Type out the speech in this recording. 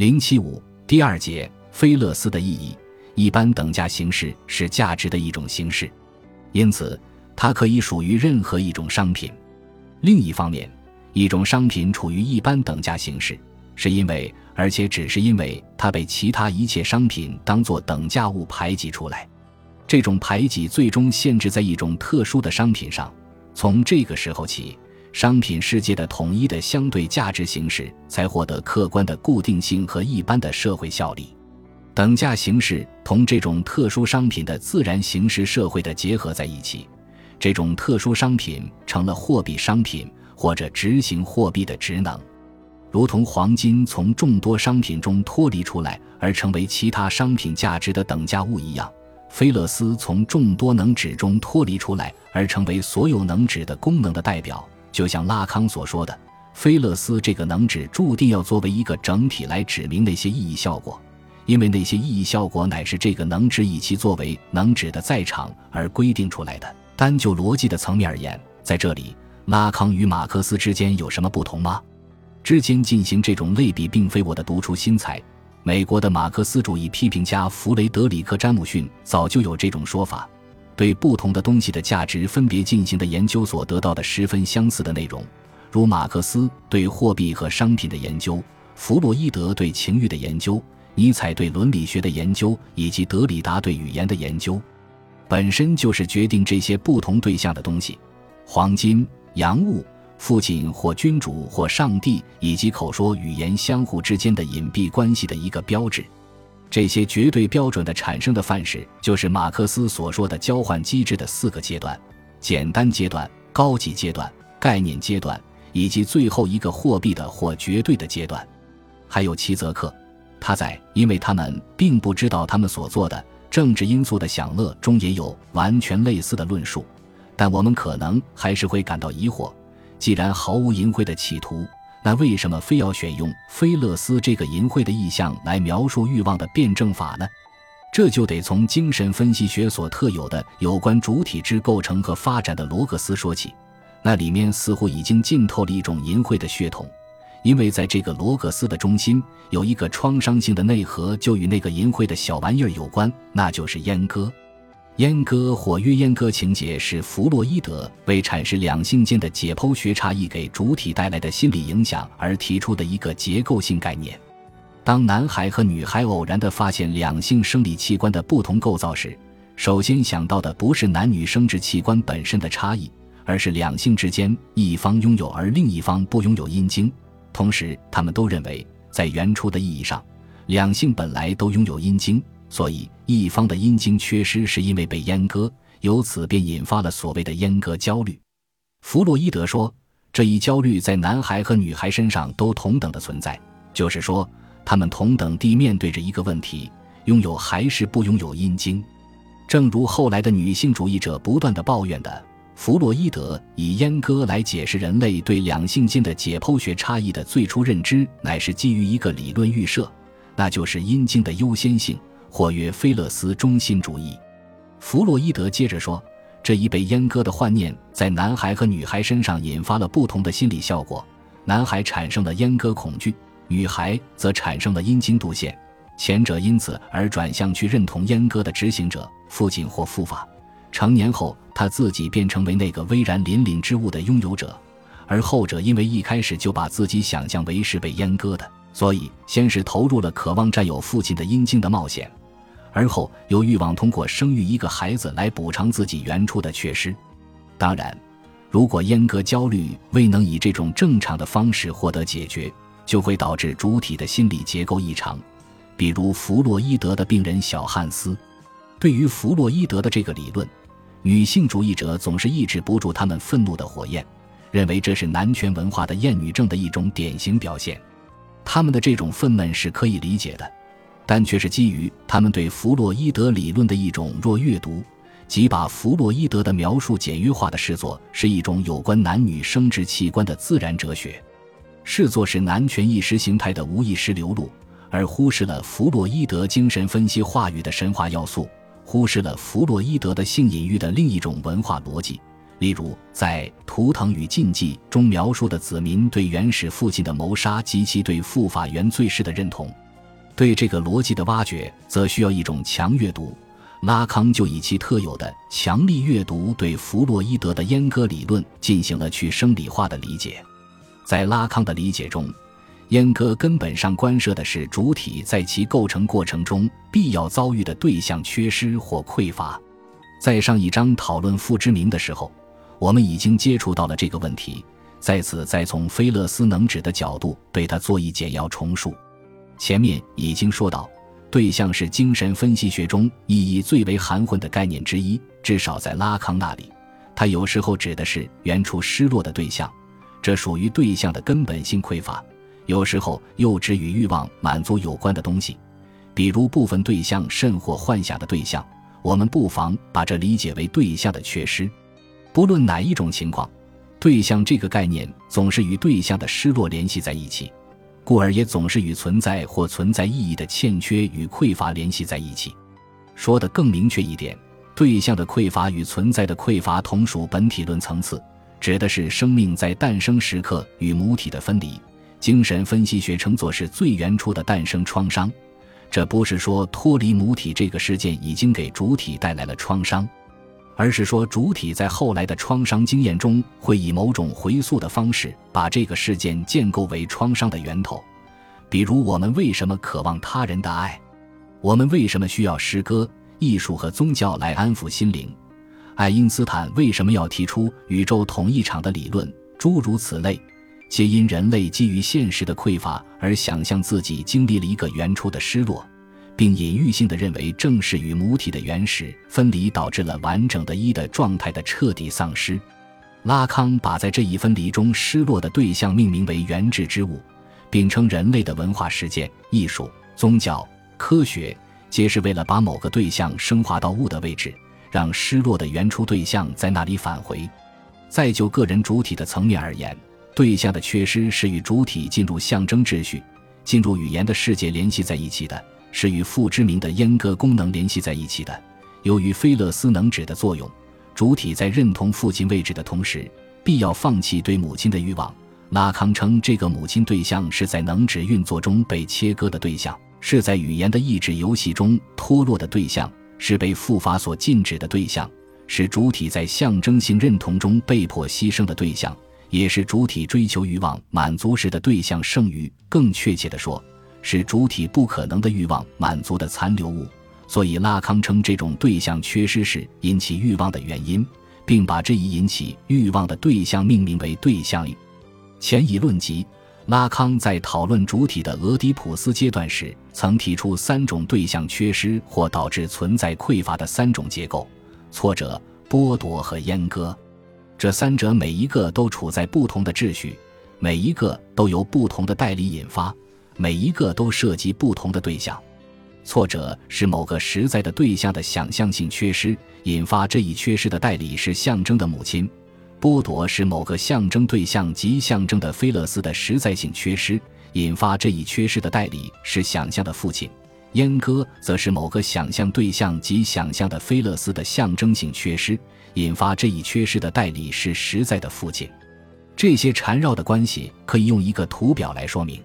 零七五第二节，菲勒斯的意义。一般等价形式是价值的一种形式，因此它可以属于任何一种商品。另一方面，一种商品处于一般等价形式，是因为而且只是因为它被其他一切商品当作等价物排挤出来。这种排挤最终限制在一种特殊的商品上。从这个时候起，商品世界的统一的相对价值形式才获得客观的固定性和一般的社会效力。等价形式同这种特殊商品的自然形式社会的结合在一起，这种特殊商品成了货币商品或者执行货币的职能，如同黄金从众多商品中脱离出来而成为其他商品价值的等价物一样，菲勒斯从众多能指中脱离出来而成为所有能指的功能的代表。就像拉康所说的，菲勒斯这个能指注定要作为一个整体来指明那些意义效果。因为那些意义效果乃是这个能指以其作为能指的在场而规定出来的。单就逻辑的层面而言，在这里，拉康与马克思之间有什么不同吗？之间进行这种类比，并非我的独出心裁。美国的马克思主义批评家弗雷德里克·詹姆逊早就有这种说法。对不同的东西的价值分别进行的研究所得到的十分相似的内容，如马克思对货币和商品的研究，弗洛伊德对情欲的研究。尼采对伦理学的研究以及德里达对语言的研究，本身就是决定这些不同对象的东西：黄金、洋物、父亲或君主或上帝以及口说语言相互之间的隐蔽关系的一个标志。这些绝对标准的产生的范式，就是马克思所说的交换机制的四个阶段：简单阶段、高级阶段、概念阶段，以及最后一个货币的或绝对的阶段。还有齐泽克。他在，因为他们并不知道他们所做的政治因素的享乐中也有完全类似的论述，但我们可能还是会感到疑惑：既然毫无淫秽的企图，那为什么非要选用菲勒斯这个淫秽的意象来描述欲望的辩证法呢？这就得从精神分析学所特有的有关主体之构成和发展的罗格斯说起，那里面似乎已经浸透了一种淫秽的血统。因为在这个罗格斯的中心有一个创伤性的内核，就与那个淫秽的小玩意儿有关，那就是阉割。阉割或约阉割情节是弗洛伊德为阐释两性间的解剖学差异给主体带来的心理影响而提出的一个结构性概念。当男孩和女孩偶然地发现两性生理器官的不同构造时，首先想到的不是男女生殖器官本身的差异，而是两性之间一方拥有而另一方不拥有阴茎。同时，他们都认为，在原初的意义上，两性本来都拥有阴茎，所以一方的阴茎缺失是因为被阉割，由此便引发了所谓的阉割焦虑。弗洛伊德说，这一焦虑在男孩和女孩身上都同等的存在，就是说，他们同等地面对着一个问题：拥有还是不拥有阴茎。正如后来的女性主义者不断地抱怨的。弗洛伊德以阉割来解释人类对两性间的解剖学差异的最初认知，乃是基于一个理论预设，那就是阴茎的优先性，或曰菲勒斯中心主义。弗洛伊德接着说，这一被阉割的幻念在男孩和女孩身上引发了不同的心理效果，男孩产生了阉割恐惧，女孩则产生了阴茎度线，前者因此而转向去认同阉割的执行者，父亲或父法。成年后，他自己便成为那个巍然凛凛之物的拥有者，而后者因为一开始就把自己想象为是被阉割的，所以先是投入了渴望占有父亲的阴茎的冒险，而后又欲望通过生育一个孩子来补偿自己原初的缺失。当然，如果阉割焦虑未能以这种正常的方式获得解决，就会导致主体的心理结构异常，比如弗洛伊德的病人小汉斯。对于弗洛伊德的这个理论。女性主义者总是抑制不住他们愤怒的火焰，认为这是男权文化的厌女症的一种典型表现。他们的这种愤懑是可以理解的，但却是基于他们对弗洛伊德理论的一种弱阅读，即把弗洛伊德的描述简约化的视作是一种有关男女生殖器官的自然哲学，视作是男权意识形态的无意识流露，而忽视了弗洛伊德精神分析话语的神话要素。忽视了弗洛伊德的性隐喻的另一种文化逻辑，例如在《图腾与禁忌》中描述的子民对原始父亲的谋杀及其对父法原罪式的认同，对这个逻辑的挖掘，则需要一种强阅读。拉康就以其特有的强力阅读，对弗洛伊德的阉割理论进行了去生理化的理解。在拉康的理解中，阉割根本上关涉的是主体在其构成过程中必要遭遇的对象缺失或匮乏。在上一章讨论父之名的时候，我们已经接触到了这个问题，在此再从菲勒斯能指的角度对它做一简要重述。前面已经说到。对象是精神分析学中意义最为含混的概念之一，至少在拉康那里，它有时候指的是原初失落的对象，这属于对象的根本性匮乏；有时候又指与欲望满足有关的东西，比如部分对象甚或幻想的对象。我们不妨把这理解为对象的缺失。不论哪一种情况，对象这个概念总是与对象的失落联系在一起。故而也总是与存在或存在意义的欠缺与匮乏联系在一起。说得更明确一点，对象的匮乏与存在的匮乏同属本体论层次，指的是生命在诞生时刻与母体的分离。精神分析学称作是最原初的诞生创伤。这不是说脱离母体这个事件已经给主体带来了创伤。而是说，主体在后来的创伤经验中，会以某种回溯的方式，把这个事件建构为创伤的源头。比如，我们为什么渴望他人的爱？我们为什么需要诗歌、艺术和宗教来安抚心灵？爱因斯坦为什么要提出宇宙统一场的理论？诸如此类，皆因人类基于现实的匮乏而想象自己经历了一个原初的失落。并隐喻性的认为，正是与母体的原始分离导致了完整的一的状态的彻底丧失。拉康把在这一分离中失落的对象命名为原质之物，并称人类的文化实践、艺术、宗教、科学，皆是为了把某个对象升华到物的位置，让失落的原初对象在那里返回。再就个人主体的层面而言，对象的缺失是与主体进入象征秩序、进入语言的世界联系在一起的。是与父之名的阉割功能联系在一起的。由于菲勒斯能指的作用，主体在认同父亲位置的同时，必要放弃对母亲的欲望。拉康称这个母亲对象是在能指运作中被切割的对象，是在语言的意志游戏中脱落的对象，是被复法所禁止的对象，是主体在象征性认同中被迫牺牲的对象，也是主体追求欲望满足时的对象。剩余，更确切地说。是主体不可能的欲望满足的残留物，所以拉康称这种对象缺失是引起欲望的原因，并把这一引起欲望的对象命名为对象。前以论及，拉康在讨论主体的俄狄浦斯阶段时，曾提出三种对象缺失或导致存在匮乏的三种结构：挫折、剥夺和阉割。这三者每一个都处在不同的秩序，每一个都由不同的代理引发。每一个都涉及不同的对象，挫折是某个实在的对象的想象性缺失，引发这一缺失的代理是象征的母亲；剥夺是某个象征对象及象征的菲勒斯的实在性缺失，引发这一缺失的代理是想象的父亲；阉割则是某个想象对象及想象的菲勒斯的象征性缺失，引发这一缺失的代理是实在的父亲。这些缠绕的关系可以用一个图表来说明。